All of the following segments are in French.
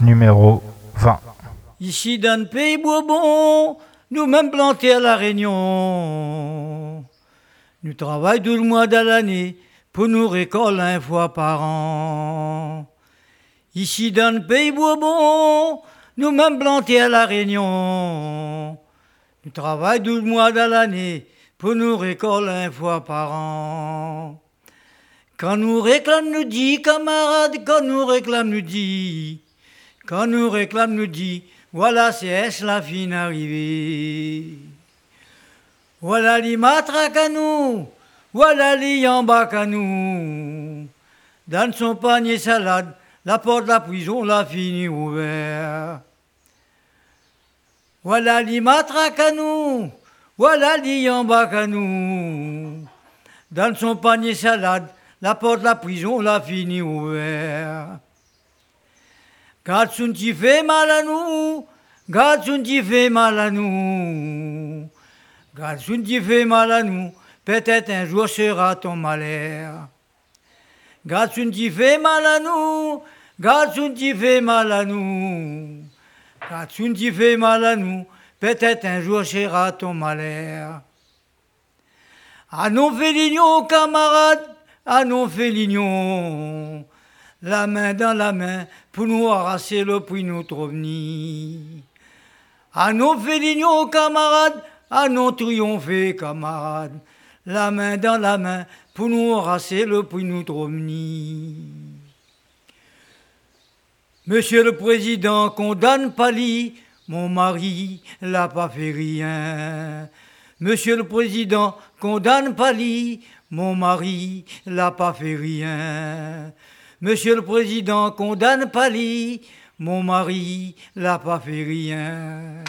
Numéro 20. Ici dans le pays Bourbon, nous même plantés à la Réunion. Nous travaillons tout le mois de l'année pour nous récolter une fois par an. Ici dans le pays Bourbon, nous même plantés à la Réunion. Nous travaillons tout le mois de l'année pour nous récolter une fois par an. Quand nous réclame, nous dit, camarades, quand nous réclame, nous dit, quand nous réclame, nous dit, voilà, c'est la fin arrivée. Voilà les matraques à nous, voilà les bas à nous. Dans son panier salade, la porte de la prison l'a fini ouverte. Voilà les à nous, voilà les à nous. Dans son panier salade, la porte de la prison l'a fini ouverte. Quand tu fait mal à nous, quand tu fait mal à nous, quand tu fait mal à nous, peut-être un jour sera ton malheur. Quand tu fait mal à nous, quand tu fait mal à nous, quand tu fait mal à nous, peut-être un jour sera ton malheur. À nos félignons, camarades, à nos félignons, la main dans la main pour nous arracher le prix notre revenir. À nos félignons, camarades, à nos triompher, camarades, la main dans la main pour nous arracher le prix notre revenir. Monsieur le Président, condamne Pali, mon mari l'a pas fait rien. Monsieur le Président, condamne Pali, mon mari l'a pas fait rien. Monsieur le Président, condamne Pali, mon mari l'a pas fait rien.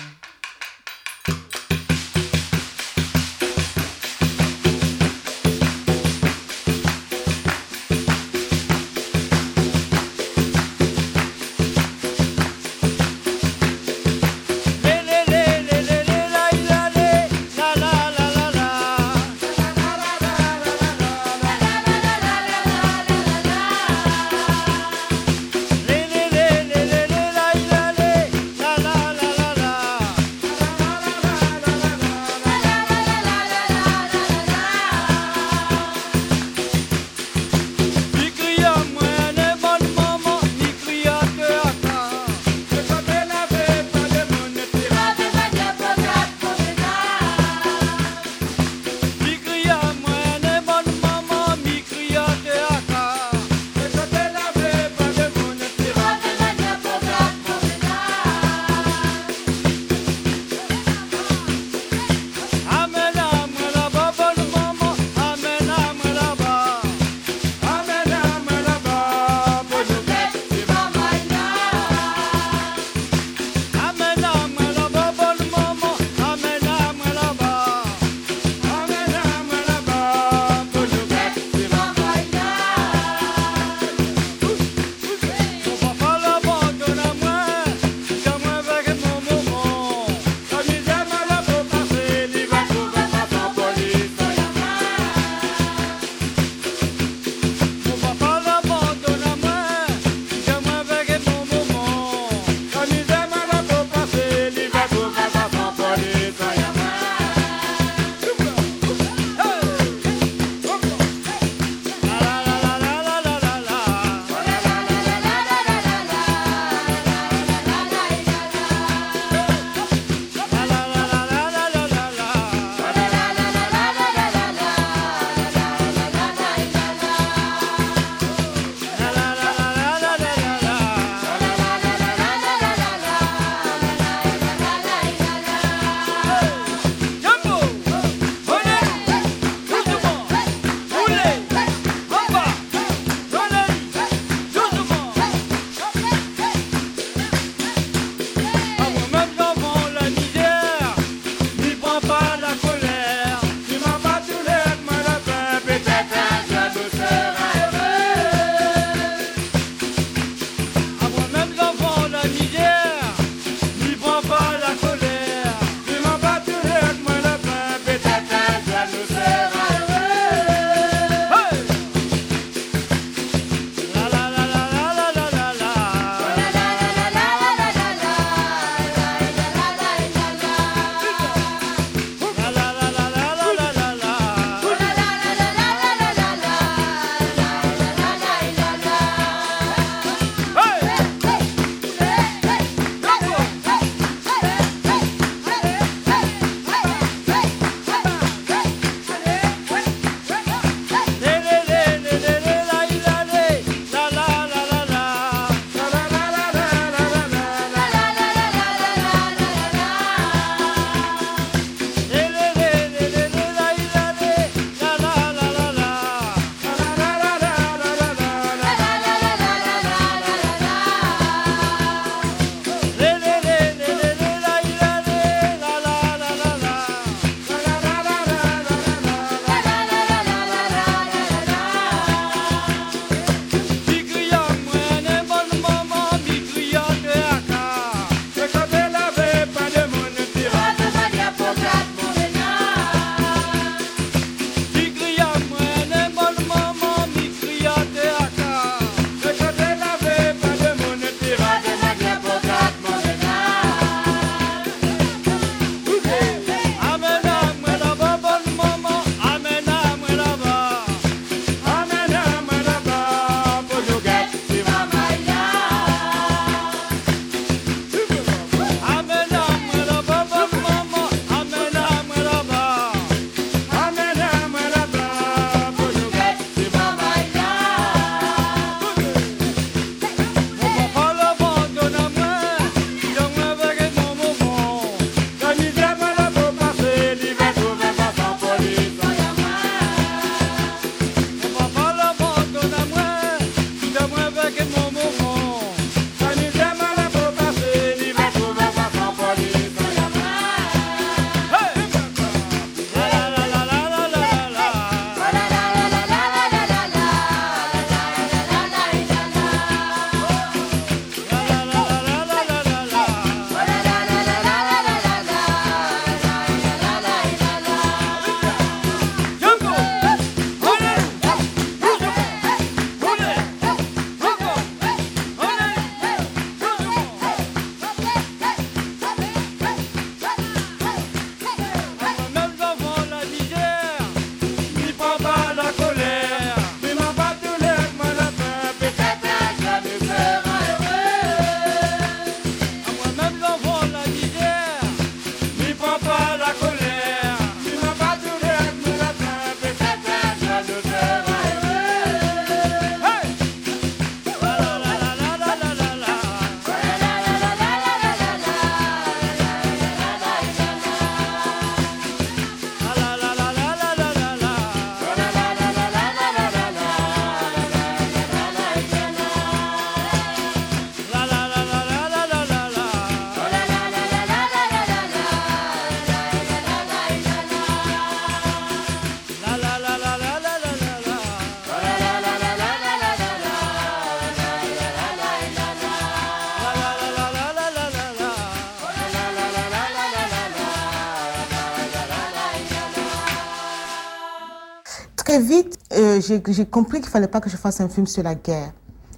J'ai compris qu'il fallait pas que je fasse un film sur la guerre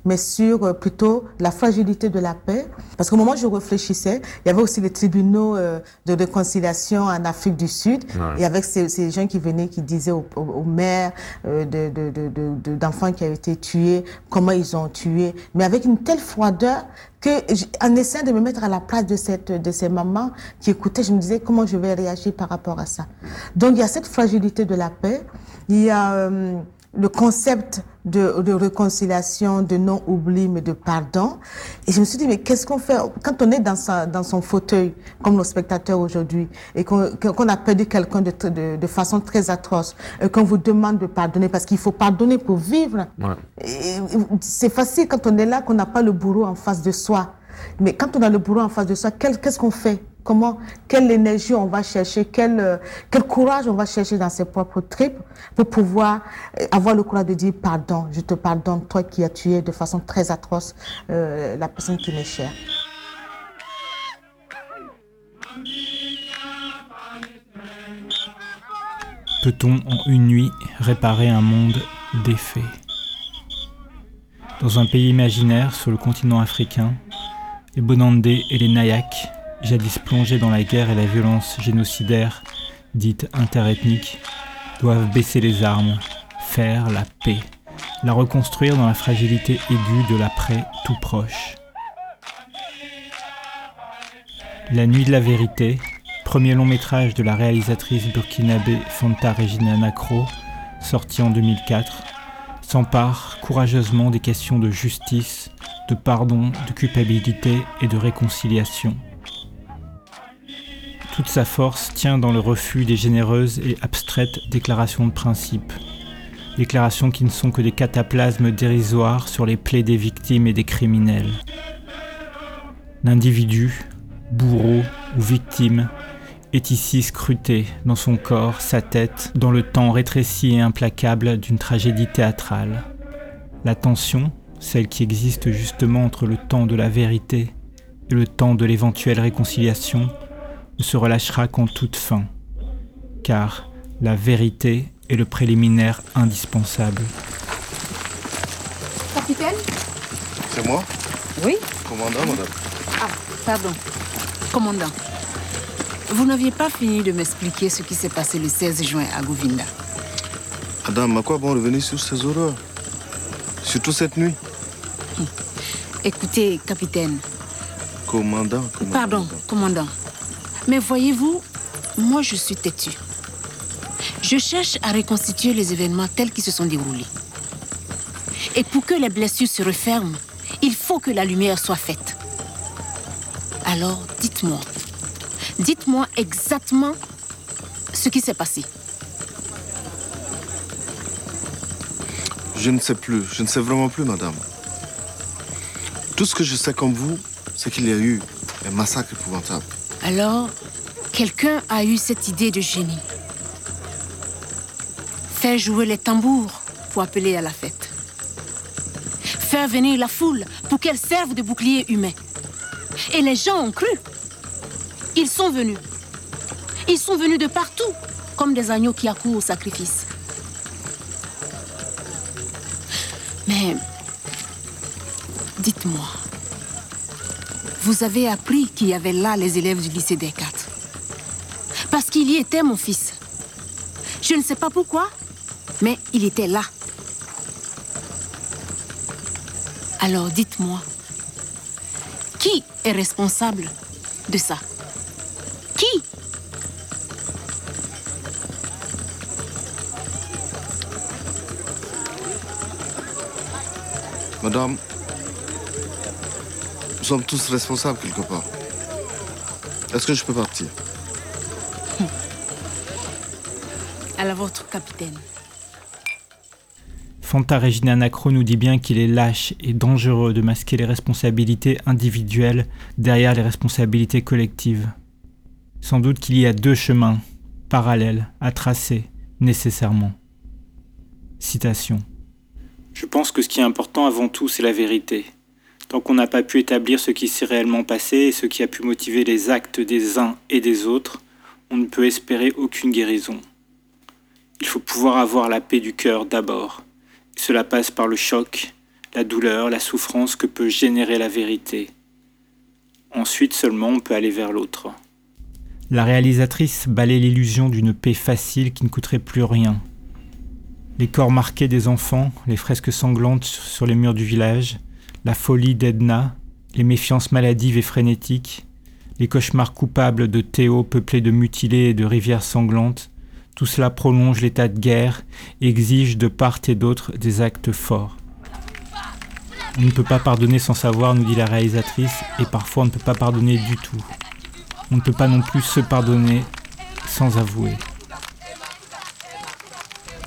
mais sur euh, plutôt la fragilité de la paix. Parce qu'au moment où je réfléchissais, il y avait aussi les tribunaux euh, de réconciliation en Afrique du Sud. Et avec ces, ces, gens qui venaient, qui disaient aux, aux, mères euh, d'enfants de, de, qui avaient été tués, comment ils ont tué. Mais avec une telle froideur que, en essayant de me mettre à la place de, cette, de ces mamans qui écoutaient, je me disais comment je vais réagir par rapport à ça? Donc il y a cette fragilité de la paix. Il y a le concept de, de, réconciliation, de non-oubli, mais de pardon. Et je me suis dit, mais qu'est-ce qu'on fait? Quand on est dans, sa, dans son fauteuil, comme nos spectateurs aujourd'hui, et qu'on a perdu quelqu'un de, de, de, façon très atroce, et qu'on vous demande de pardonner, parce qu'il faut pardonner pour vivre. C'est facile quand on est là, qu'on n'a pas le bourreau en face de soi. Mais quand on a le bourreau en face de soi, qu'est-ce qu'on fait? Comment, quelle énergie on va chercher, quel, euh, quel courage on va chercher dans ses propres tripes pour pouvoir euh, avoir le courage de dire pardon, je te pardonne, toi qui as tué de façon très atroce euh, la personne qui m'est chère. Peut-on en une nuit réparer un monde défait? Dans un pays imaginaire sur le continent africain, les Bonandés et les Nayaks jadis plongés dans la guerre et la violence génocidaire dite interethnique, doivent baisser les armes, faire la paix, la reconstruire dans la fragilité aiguë de l'après tout proche. La nuit de la vérité, premier long métrage de la réalisatrice burkinabé Fanta Regina Nacro, sorti en 2004, s'empare courageusement des questions de justice, de pardon, de culpabilité et de réconciliation. Toute sa force tient dans le refus des généreuses et abstraites déclarations de principe. Déclarations qui ne sont que des cataplasmes dérisoires sur les plaies des victimes et des criminels. L'individu, bourreau ou victime, est ici scruté dans son corps, sa tête, dans le temps rétréci et implacable d'une tragédie théâtrale. La tension, celle qui existe justement entre le temps de la vérité et le temps de l'éventuelle réconciliation, ne se relâchera qu'en toute fin, car la vérité est le préliminaire indispensable. Capitaine C'est moi Oui Commandant, madame. Ah, pardon. Commandant, vous n'aviez pas fini de m'expliquer ce qui s'est passé le 16 juin à Govinda. Madame, à quoi bon revenir sur ces horreurs Surtout cette nuit? Écoutez, capitaine. Commandant, commandant. Pardon, commandant. Mais voyez-vous, moi je suis têtu. Je cherche à reconstituer les événements tels qu'ils se sont déroulés. Et pour que les blessures se referment, il faut que la lumière soit faite. Alors, dites-moi, dites-moi exactement ce qui s'est passé. Je ne sais plus, je ne sais vraiment plus, madame. Tout ce que je sais comme vous, c'est qu'il y a eu un massacre épouvantable. Alors, quelqu'un a eu cette idée de génie. Faire jouer les tambours pour appeler à la fête. Faire venir la foule pour qu'elle serve de bouclier humain. Et les gens ont cru. Ils sont venus. Ils sont venus de partout, comme des agneaux qui accourent au sacrifice. Mais dites-moi, vous avez appris qu'il y avait là les élèves du lycée des quatre. Parce qu'il y était, mon fils. Je ne sais pas pourquoi, mais il était là. Alors dites-moi, qui est responsable de ça? Qui? Madame, sommes tous responsables quelque part. Est-ce que je peux partir À la vôtre, capitaine. Fanta Regina Nacro nous dit bien qu'il est lâche et dangereux de masquer les responsabilités individuelles derrière les responsabilités collectives. Sans doute qu'il y a deux chemins parallèles à tracer nécessairement. Citation. Je pense que ce qui est important avant tout, c'est la vérité. Tant qu'on n'a pas pu établir ce qui s'est réellement passé et ce qui a pu motiver les actes des uns et des autres, on ne peut espérer aucune guérison. Il faut pouvoir avoir la paix du cœur d'abord. Cela passe par le choc, la douleur, la souffrance que peut générer la vérité. Ensuite seulement on peut aller vers l'autre. La réalisatrice balaye l'illusion d'une paix facile qui ne coûterait plus rien. Les corps marqués des enfants, les fresques sanglantes sur les murs du village, la folie d'Edna, les méfiances maladives et frénétiques, les cauchemars coupables de Théo peuplés de mutilés et de rivières sanglantes, tout cela prolonge l'état de guerre et exige de part et d'autre des actes forts. On ne peut pas pardonner sans savoir, nous dit la réalisatrice, et parfois on ne peut pas pardonner du tout. On ne peut pas non plus se pardonner sans avouer.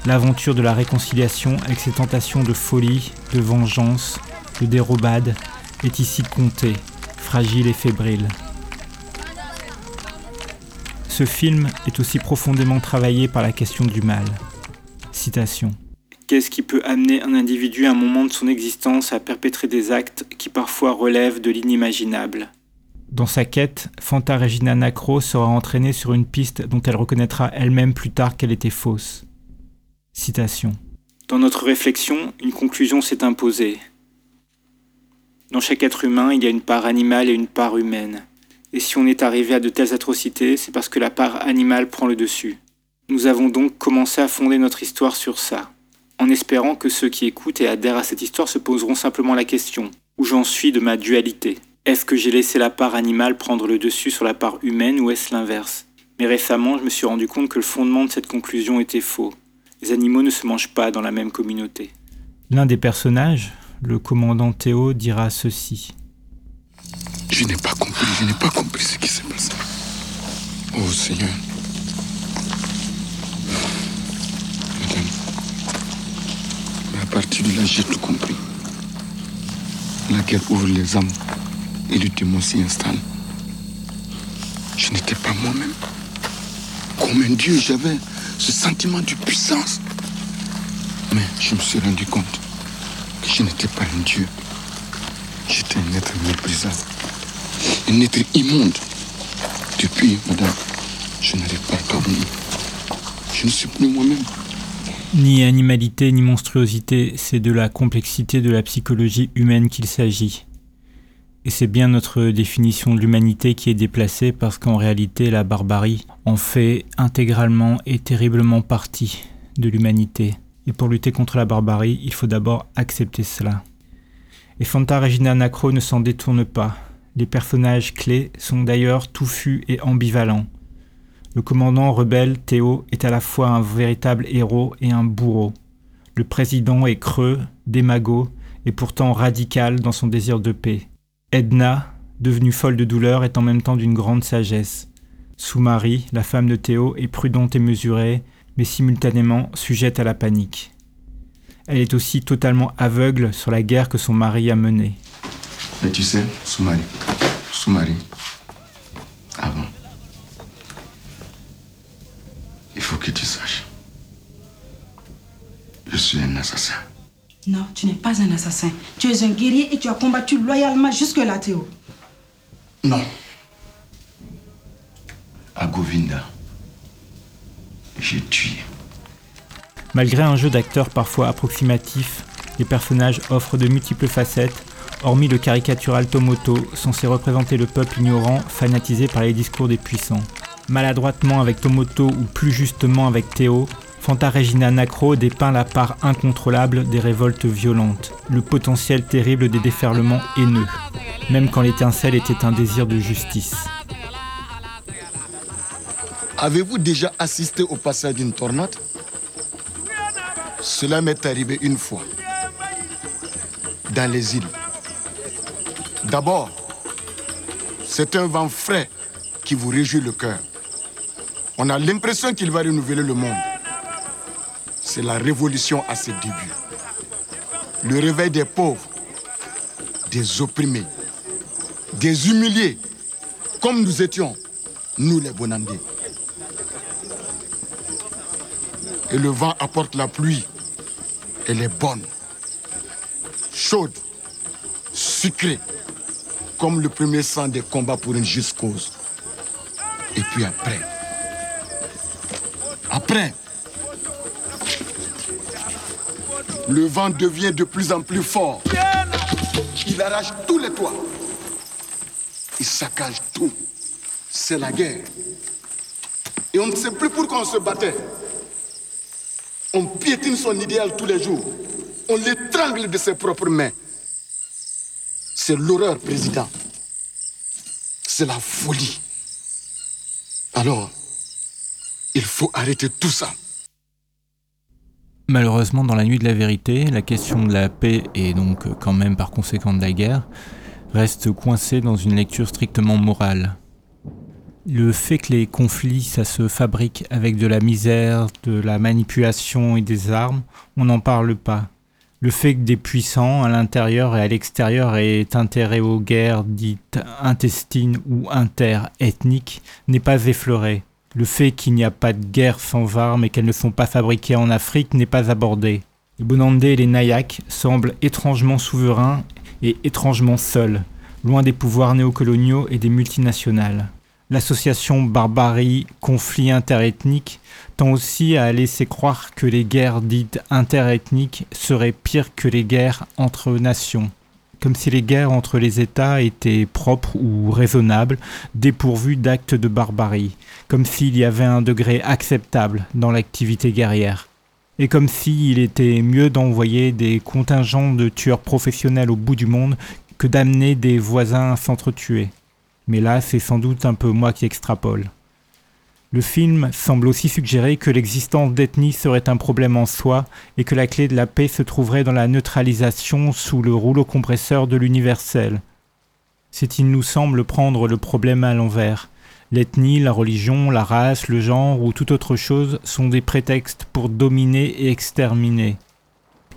L'aventure de la réconciliation avec ses tentations de folie, de vengeance, de dérobade est ici comptée, fragile et fébrile. Ce film est aussi profondément travaillé par la question du mal. Citation. Qu'est-ce qui peut amener un individu à un moment de son existence à perpétrer des actes qui parfois relèvent de l'inimaginable? Dans sa quête, Fanta Regina Nacro sera entraînée sur une piste dont elle reconnaîtra elle-même plus tard qu'elle était fausse. Citation. Dans notre réflexion, une conclusion s'est imposée. Dans chaque être humain, il y a une part animale et une part humaine. Et si on est arrivé à de telles atrocités, c'est parce que la part animale prend le dessus. Nous avons donc commencé à fonder notre histoire sur ça en espérant que ceux qui écoutent et adhèrent à cette histoire se poseront simplement la question où j'en suis de ma dualité? Est-ce que j'ai laissé la part animale prendre le dessus sur la part humaine ou est-ce l'inverse? Mais récemment, je me suis rendu compte que le fondement de cette conclusion était faux. Les animaux ne se mangent pas dans la même communauté. L'un des personnages, le commandant Théo, dira ceci. Je n'ai pas compris, je n'ai pas compris ce qui s'est passé. Oh Seigneur, À partir de là, j'ai tout compris. La guerre ouvre les âmes et le démon s'y installe. Je n'étais pas moi-même. Comme un dieu, j'avais ce sentiment de puissance. Mais je me suis rendu compte je n'étais pas un dieu. J'étais un être méprisable. Un être immonde. Depuis, madame, je n'arrive pas à. Je ne suis plus moi-même. Ni animalité ni monstruosité, c'est de la complexité de la psychologie humaine qu'il s'agit. Et c'est bien notre définition de l'humanité qui est déplacée parce qu'en réalité la barbarie en fait intégralement et terriblement partie de l'humanité. Et pour lutter contre la barbarie, il faut d'abord accepter cela. Et Fanta Regina Nacro ne s'en détourne pas. Les personnages clés sont d'ailleurs touffus et ambivalents. Le commandant rebelle Théo est à la fois un véritable héros et un bourreau. Le président est creux, démago et pourtant radical dans son désir de paix. Edna, devenue folle de douleur, est en même temps d'une grande sagesse. Sous-Marie, la femme de Théo, est prudente et mesurée, mais simultanément sujette à la panique. Elle est aussi totalement aveugle sur la guerre que son mari a menée. Mais tu sais, Sous-Marie, Sous-Marie, avant, il faut que tu saches. Je suis un assassin. Non, tu n'es pas un assassin. Tu es un guerrier et tu as combattu loyalement jusque-là, Théo. Non. À Govinda, j'ai tué. Malgré un jeu d'acteurs parfois approximatif, les personnages offrent de multiples facettes, hormis le caricatural Tomoto, censé représenter le peuple ignorant, fanatisé par les discours des puissants. Maladroitement avec Tomoto ou plus justement avec Théo, Fanta Regina Nacro dépeint la part incontrôlable des révoltes violentes, le potentiel terrible des déferlements haineux, même quand l'étincelle était un désir de justice. Avez-vous déjà assisté au passage d'une tornade? Cela m'est arrivé une fois, dans les îles. D'abord, c'est un vent frais qui vous réjouit le cœur. On a l'impression qu'il va renouveler le monde. C'est la révolution à ses débuts. Le réveil des pauvres, des opprimés, des humiliés, comme nous étions, nous les Bonandés. Et le vent apporte la pluie. Elle est bonne, chaude, sucrée, comme le premier sang des combats pour une juste cause. Et puis après, après, Le vent devient de plus en plus fort. Il arrache tous les toits. Il saccage tout. C'est la guerre. Et on ne sait plus pourquoi on se battait. On piétine son idéal tous les jours. On l'étrangle de ses propres mains. C'est l'horreur, président. C'est la folie. Alors, il faut arrêter tout ça. Malheureusement, dans la nuit de la vérité, la question de la paix et donc quand même par conséquent de la guerre reste coincée dans une lecture strictement morale. Le fait que les conflits, ça se fabrique avec de la misère, de la manipulation et des armes, on n'en parle pas. Le fait que des puissants, à l'intérieur et à l'extérieur, aient intérêt aux guerres dites intestines ou interethniques n'est pas effleuré. Le fait qu'il n'y a pas de guerre sans armes et qu'elles ne sont pas fabriquées en Afrique n'est pas abordé. Les Bonandés et les Nayaks semblent étrangement souverains et étrangement seuls, loin des pouvoirs néocoloniaux et des multinationales. L'association barbarie conflit interethnique tend aussi à laisser croire que les guerres dites interethniques seraient pires que les guerres entre nations. Comme si les guerres entre les États étaient propres ou raisonnables, dépourvues d'actes de barbarie, comme s'il y avait un degré acceptable dans l'activité guerrière, et comme s'il était mieux d'envoyer des contingents de tueurs professionnels au bout du monde que d'amener des voisins à s'entretuer. Mais là, c'est sans doute un peu moi qui extrapole. Le film semble aussi suggérer que l'existence d'ethnie serait un problème en soi et que la clé de la paix se trouverait dans la neutralisation sous le rouleau compresseur de l'universel. C'est il nous semble prendre le problème à l'envers. L'ethnie, la religion, la race, le genre ou toute autre chose sont des prétextes pour dominer et exterminer.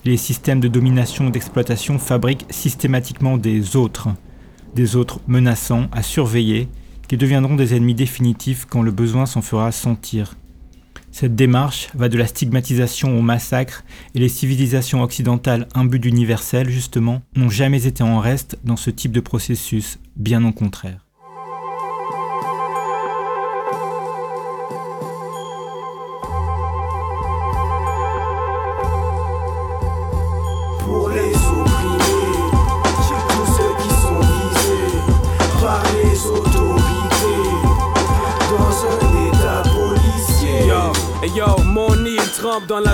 Les systèmes de domination et d'exploitation fabriquent systématiquement des autres, des autres menaçants à surveiller qui deviendront des ennemis définitifs quand le besoin s'en fera sentir. Cette démarche va de la stigmatisation au massacre, et les civilisations occidentales imbues d'universel, justement, n'ont jamais été en reste dans ce type de processus, bien au contraire.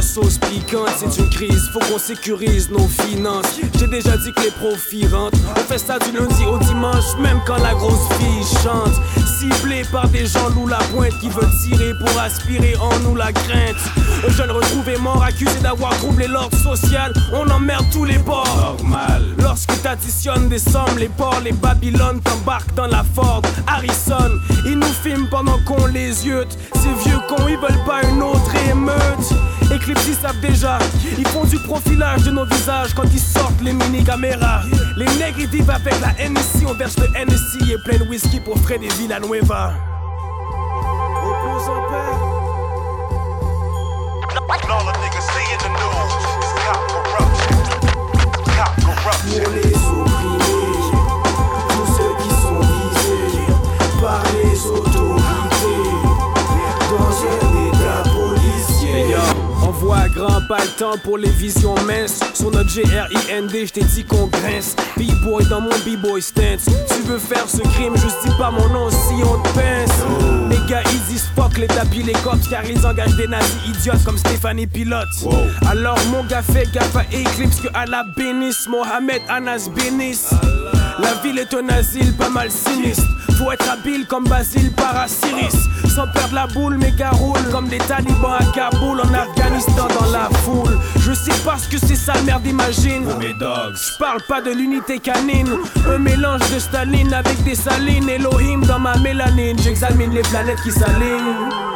Sauce piquante, c'est une crise, faut qu'on sécurise nos finances. J'ai déjà dit que les profits rentrent. On fait ça du lundi au dimanche, même quand la grosse fille chante. Ciblé par des gens loup la pointe qui veulent tirer pour aspirer en nous la crainte. Un jeune retrouvé mort, accusé d'avoir troublé l'ordre social. On emmerde tous les bords. Normal. Lorsque t'additionnes des sommes, les ports, les Babylone t'embarquent dans la Ford. Harrison, ils nous filment pendant qu'on les yeux. Ces vieux cons, ils veulent pas une autre émeute. Eclipse, ils savent déjà. Ils font du profilage de nos visages quand ils sortent les mini-caméras. Les nègres, ils vivent avec la NSI. On verse le NSI et plein de whisky pour frais des Villanueva. Repose en paix. All the niggas see in the news is cop corruption. Cop corruption. Pas le temps pour les visions minces. Sur notre GRIND, je t'ai dit qu'on grince. B-boy dans mon B-boy stance. Tu veux faire ce crime, juste dis pas mon nom si on te pince. Les gars, ils disent fuck les tapis, les cops, car ils engagent des nazis idiotes comme Stéphanie Pilote. Alors mon gars fait gaffe à Eclipse que Allah bénisse. Mohamed Anas bénisse. La ville est un asile pas mal sinistre. Faut être habile comme Basile Parasyris. Sans perdre la boule, mes gars roulent comme des talibans à Kaboul en Afghanistan dans la foule. Je sais pas ce que c'est ça, merde, imagine. Mes dogs. J'parle pas de l'unité canine. Un mélange de Staline avec des salines. Elohim dans ma mélanine. J'examine les planètes qui s'alignent.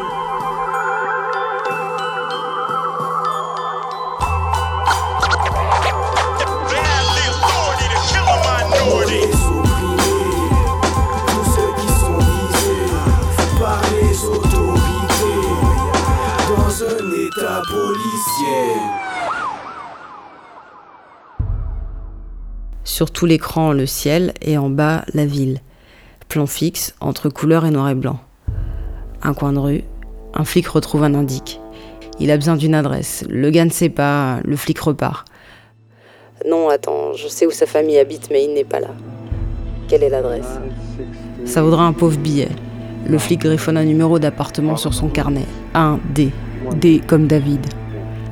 Sur tout l'écran, le ciel et en bas, la ville. Plan fixe entre couleur et noir et blanc. Un coin de rue, un flic retrouve un indique. Il a besoin d'une adresse. Le gars ne sait pas, le flic repart. Non, attends, je sais où sa famille habite, mais il n'est pas là. Quelle est l'adresse? Ça vaudra un pauvre billet. Le flic griffonne un numéro d'appartement sur son carnet. 1D. D comme David.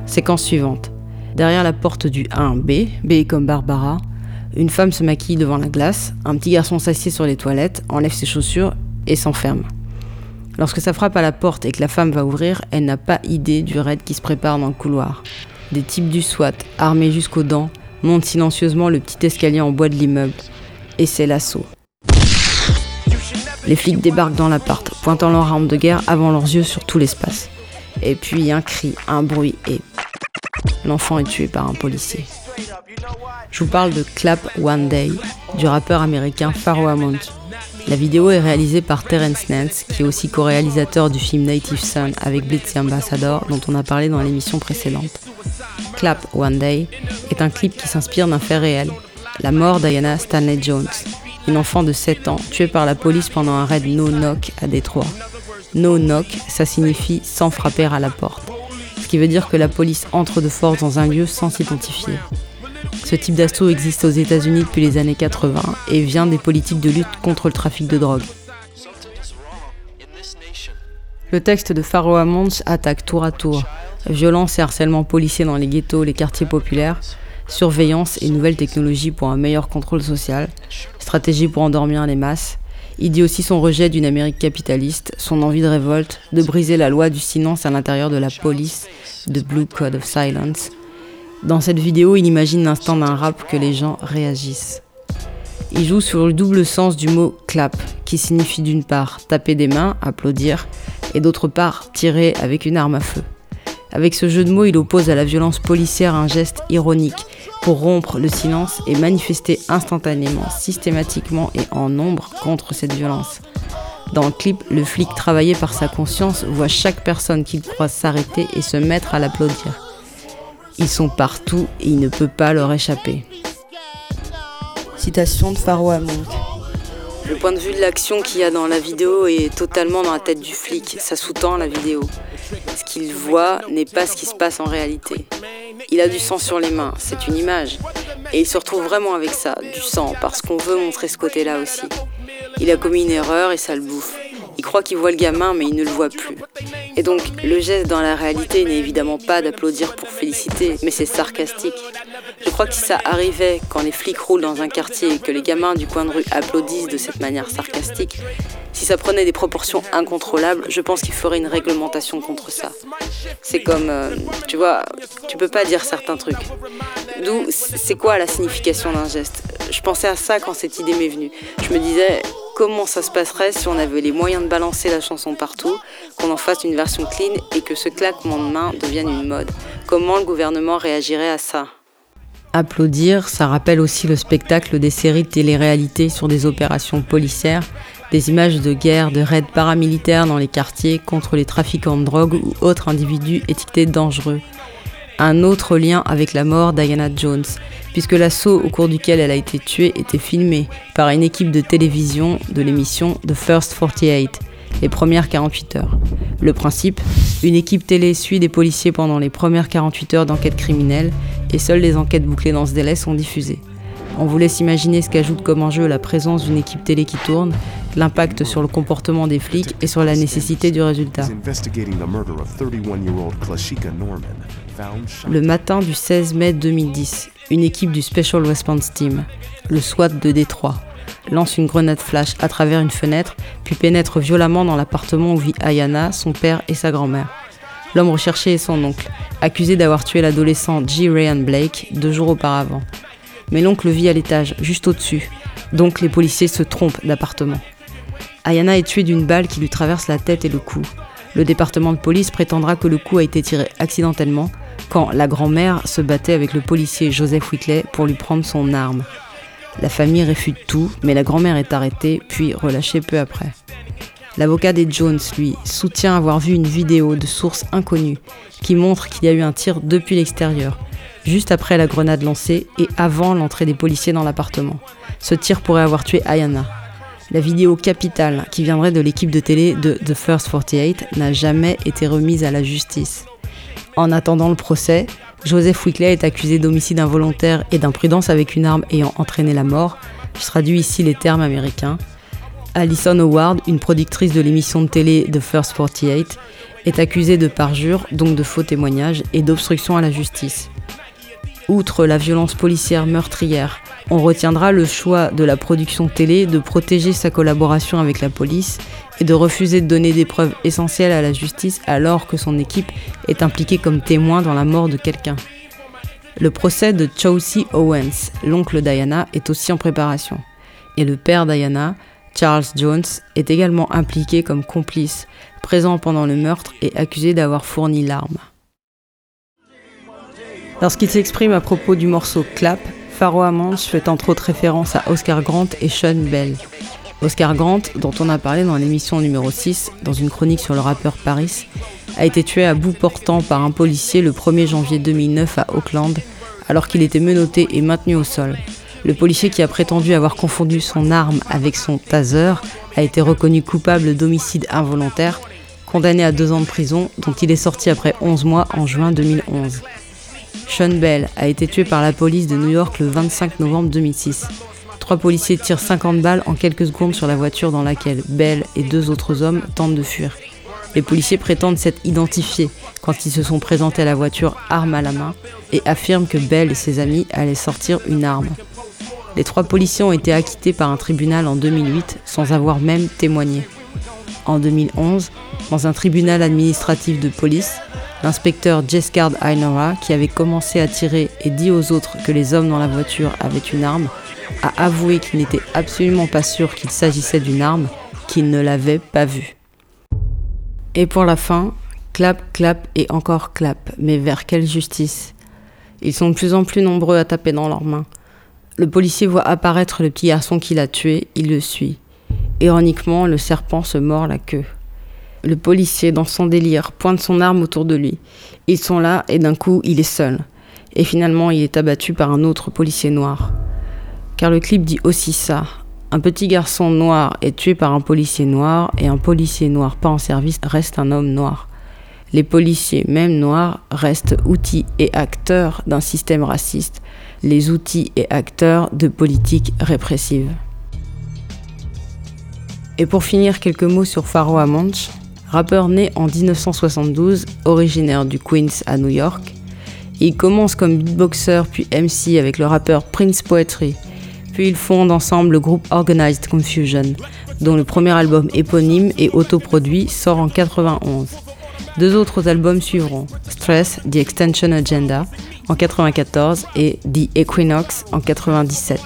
Séquence suivante. Derrière la porte du 1B, B comme Barbara, une femme se maquille devant la glace, un petit garçon s'assied sur les toilettes, enlève ses chaussures et s'enferme. Lorsque ça frappe à la porte et que la femme va ouvrir, elle n'a pas idée du raid qui se prépare dans le couloir. Des types du SWAT, armés jusqu'aux dents, montent silencieusement le petit escalier en bois de l'immeuble. Et c'est l'assaut. Les flics débarquent dans l'appart, pointant leurs armes de guerre avant leurs yeux sur tout l'espace. Et puis un cri, un bruit et... L'enfant est tué par un policier. Je vous parle de Clap One Day du rappeur américain Pharoah Monch. La vidéo est réalisée par Terence Nance, qui est aussi co-réalisateur du film Native Son avec Blitzy Ambassador, dont on a parlé dans l'émission précédente. Clap One Day est un clip qui s'inspire d'un fait réel, la mort d'Ayana Stanley Jones, une enfant de 7 ans tuée par la police pendant un raid No Knock à Détroit. No Knock, ça signifie sans frapper à la porte, ce qui veut dire que la police entre de force dans un lieu sans s'identifier. Ce type d'assaut existe aux États-Unis depuis les années 80 et vient des politiques de lutte contre le trafic de drogue. Le texte de Pharoah Monch attaque tour à tour violence et harcèlement policier dans les ghettos, les quartiers populaires, surveillance et nouvelles technologies pour un meilleur contrôle social, stratégie pour endormir les masses. Il dit aussi son rejet d'une Amérique capitaliste, son envie de révolte, de briser la loi du silence à l'intérieur de la police, de Blue Code of Silence, dans cette vidéo, il imagine l'instant d'un rap que les gens réagissent. Il joue sur le double sens du mot clap, qui signifie d'une part taper des mains, applaudir, et d'autre part tirer avec une arme à feu. Avec ce jeu de mots, il oppose à la violence policière un geste ironique pour rompre le silence et manifester instantanément, systématiquement et en nombre contre cette violence. Dans le clip, le flic travaillé par sa conscience voit chaque personne qu'il croise s'arrêter et se mettre à l'applaudir. Ils sont partout et il ne peut pas leur échapper. Citation de Pharoah Monk. Le point de vue de l'action qu'il y a dans la vidéo est totalement dans la tête du flic. Ça sous-tend la vidéo. Ce qu'il voit n'est pas ce qui se passe en réalité. Il a du sang sur les mains, c'est une image. Et il se retrouve vraiment avec ça, du sang, parce qu'on veut montrer ce côté-là aussi. Il a commis une erreur et ça le bouffe. Il croit qu'il voit le gamin, mais il ne le voit plus. Et donc, le geste dans la réalité n'est évidemment pas d'applaudir pour féliciter, mais c'est sarcastique. Je crois que si ça arrivait quand les flics roulent dans un quartier et que les gamins du coin de rue applaudissent de cette manière sarcastique, si ça prenait des proportions incontrôlables, je pense qu'il ferait une réglementation contre ça. C'est comme, euh, tu vois, tu peux pas dire certains trucs. D'où, c'est quoi la signification d'un geste? Je pensais à ça quand cette idée m'est venue. Je me disais, comment ça se passerait si on avait les moyens de balancer la chanson partout, qu'on en fasse une version clean et que ce claquement de main devienne une mode Comment le gouvernement réagirait à ça? Applaudir, ça rappelle aussi le spectacle des séries de télé-réalité sur des opérations policières, des images de guerre, de raids paramilitaires dans les quartiers contre les trafiquants de drogue ou autres individus étiquetés dangereux. Un autre lien avec la mort d'Ayana Jones, puisque l'assaut au cours duquel elle a été tuée était filmé par une équipe de télévision de l'émission The First 48, les premières 48 heures. Le principe, une équipe télé suit des policiers pendant les premières 48 heures d'enquête criminelle et seules les enquêtes bouclées dans ce délai sont diffusées. On vous laisse imaginer ce qu'ajoute comme enjeu la présence d'une équipe télé qui tourne, l'impact sur le comportement des flics et sur la nécessité du résultat. Le matin du 16 mai 2010, une équipe du Special Response Team, le SWAT de Détroit, lance une grenade flash à travers une fenêtre, puis pénètre violemment dans l'appartement où vit Ayana, son père et sa grand-mère. L'homme recherché est son oncle, accusé d'avoir tué l'adolescent G. Ryan Blake deux jours auparavant mais l'oncle vit à l'étage, juste au-dessus. Donc les policiers se trompent d'appartement. Ayana est tuée d'une balle qui lui traverse la tête et le cou. Le département de police prétendra que le coup a été tiré accidentellement quand la grand-mère se battait avec le policier Joseph Whitley pour lui prendre son arme. La famille réfute tout, mais la grand-mère est arrêtée puis relâchée peu après. L'avocat des Jones, lui, soutient avoir vu une vidéo de source inconnue qui montre qu'il y a eu un tir depuis l'extérieur, juste après la grenade lancée et avant l'entrée des policiers dans l'appartement. Ce tir pourrait avoir tué Ayana. La vidéo capitale qui viendrait de l'équipe de télé de The First 48 n'a jamais été remise à la justice. En attendant le procès, Joseph Wickley est accusé d'homicide involontaire et d'imprudence avec une arme ayant entraîné la mort. Je traduis ici les termes américains. Alison Howard, une productrice de l'émission de télé The First 48, est accusée de parjure, donc de faux témoignages, et d'obstruction à la justice. Outre la violence policière meurtrière, on retiendra le choix de la production télé de protéger sa collaboration avec la police et de refuser de donner des preuves essentielles à la justice alors que son équipe est impliquée comme témoin dans la mort de quelqu'un. Le procès de Chauncey Owens, l'oncle Diana, est aussi en préparation. Et le père Diana, Charles Jones, est également impliqué comme complice, présent pendant le meurtre et accusé d'avoir fourni l'arme. Lorsqu'il s'exprime à propos du morceau Clap, Pharaoh Amonch fait entre autres référence à Oscar Grant et Sean Bell. Oscar Grant, dont on a parlé dans l'émission numéro 6, dans une chronique sur le rappeur Paris, a été tué à bout portant par un policier le 1er janvier 2009 à Auckland, alors qu'il était menotté et maintenu au sol. Le policier qui a prétendu avoir confondu son arme avec son taser a été reconnu coupable d'homicide involontaire, condamné à deux ans de prison, dont il est sorti après 11 mois en juin 2011. Sean Bell a été tué par la police de New York le 25 novembre 2006. Trois policiers tirent 50 balles en quelques secondes sur la voiture dans laquelle Bell et deux autres hommes tentent de fuir. Les policiers prétendent s'être identifiés quand ils se sont présentés à la voiture arme à la main et affirment que Bell et ses amis allaient sortir une arme. Les trois policiers ont été acquittés par un tribunal en 2008 sans avoir même témoigné. En 2011, dans un tribunal administratif de police, L'inspecteur Jeskard Ainora, qui avait commencé à tirer et dit aux autres que les hommes dans la voiture avaient une arme, a avoué qu'il n'était absolument pas sûr qu'il s'agissait d'une arme, qu'il ne l'avait pas vue. Et pour la fin, clap, clap et encore clap, mais vers quelle justice? Ils sont de plus en plus nombreux à taper dans leurs mains. Le policier voit apparaître le petit garçon qui l'a tué, il le suit. Ironiquement, le serpent se mord la queue. Le policier, dans son délire, pointe son arme autour de lui. Ils sont là et d'un coup, il est seul. Et finalement, il est abattu par un autre policier noir. Car le clip dit aussi ça. Un petit garçon noir est tué par un policier noir et un policier noir pas en service reste un homme noir. Les policiers, même noirs, restent outils et acteurs d'un système raciste, les outils et acteurs de politiques répressives. Et pour finir, quelques mots sur Pharaoh Amonch, rappeur né en 1972, originaire du Queens à New York. Il commence comme beatboxer puis MC avec le rappeur Prince Poetry. Puis ils fondent ensemble le groupe Organized Confusion, dont le premier album éponyme et autoproduit sort en 91. Deux autres albums suivront, Stress, The Extension Agenda en 94 et The Equinox en 97.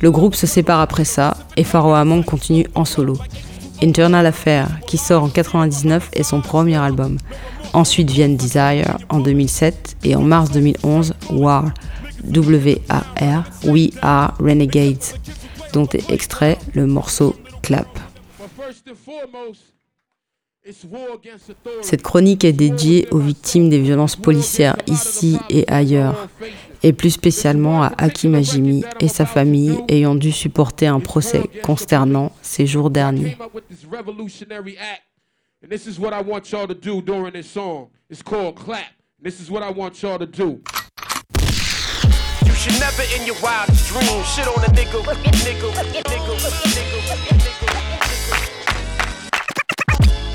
Le groupe se sépare après ça et Pharaoh Amon continue en solo. Internal Affair, qui sort en 99, est son premier album. Ensuite viennent Desire en 2007 et en mars 2011, War, W-A-R, We Are Renegades, dont est extrait le morceau Clap. Cette chronique est dédiée aux victimes des violences policières ici et ailleurs, et plus spécialement à Hakim Ajimi et sa famille ayant dû supporter un procès consternant ces jours derniers.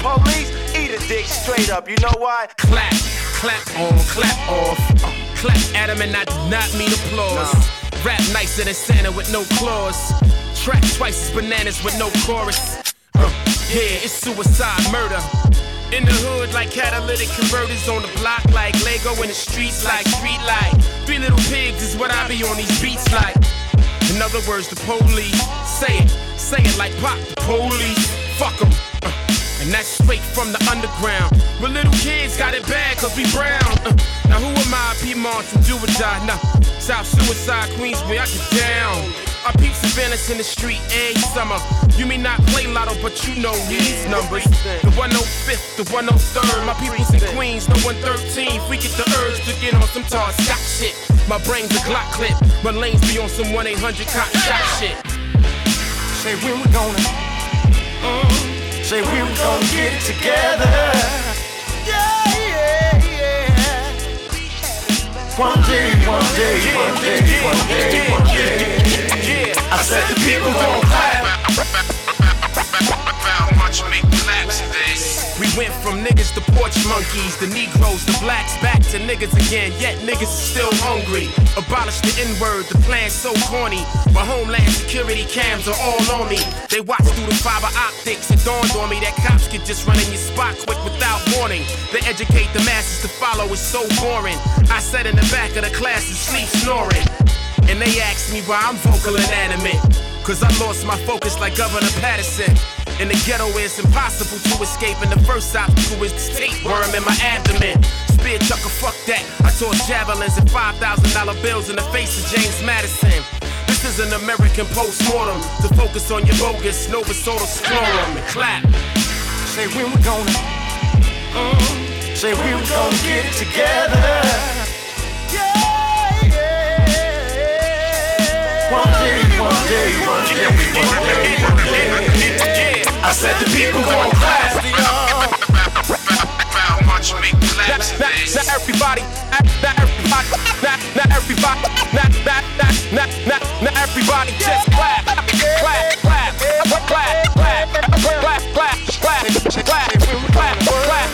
Police, eat a dick straight up. You know why? Clap, clap on, clap off. Clap at him and I do not mean applause. Nah. Rap nicer than Santa with no claws. Track twice as bananas with no chorus. Uh, yeah, it's suicide murder. In the hood, like catalytic converters on the block, like Lego in the streets, like street light. Three little pigs is what I be on these beats like. In other words, the police say it, say it like pop. The police, fuck 'em. And that's straight from the underground. But little kids got it bad cause we brown. Uh, now who am I, Piedmont, to do or die? Nah, South Suicide, Queensway, I get down. I peep surveillance in the street every summer. You may not play lotto, but you know these numbers. The 105th, the 103rd. My people's in Queens, the 113. We get the urge to get on some tall stock shit. My brain's a Glock clip. My lanes be on some 1 800 cop shot shit. Say where we gonna. Uh, Say we were gonna get it together. Yeah, yeah, yeah. One day, one day, one day, one day, one day. I said the people gon' clap. We went from niggas to porch monkeys, the Negroes, the blacks, back to niggas again. Yet niggas is still hungry. Abolish the N word, the plan's so corny. My homeland security cams are all on me. They watch through the fiber optics. It dawned on me that cops could just run in your spot quick without warning. They educate the masses to follow is so boring. I sat in the back of the class and sleep snoring. And they asked me why I'm vocal inanimate. Cause I lost my focus like Governor Patterson. In the ghetto, it's impossible to escape. And the first obstacle is the tapeworm in my abdomen. Spear chucker, fuck that. I toss javelins and $5,000 bills in the face of James Madison. This is an American post-mortem to focus on your bogus Nova Soda scrotum and clap. Say when we gonna, mm, say we we gonna get it together. Yeah, yeah. One day, one day, one day, one day, one day. I said the people gon' clap. Now, now, now everybody, now everybody, now, now everybody, now, now, now, now, now, now everybody just clap, clap, clap, clap, clap, clap, clap, clap, clap, clap, clap, clap, clap, clap, clap, clap,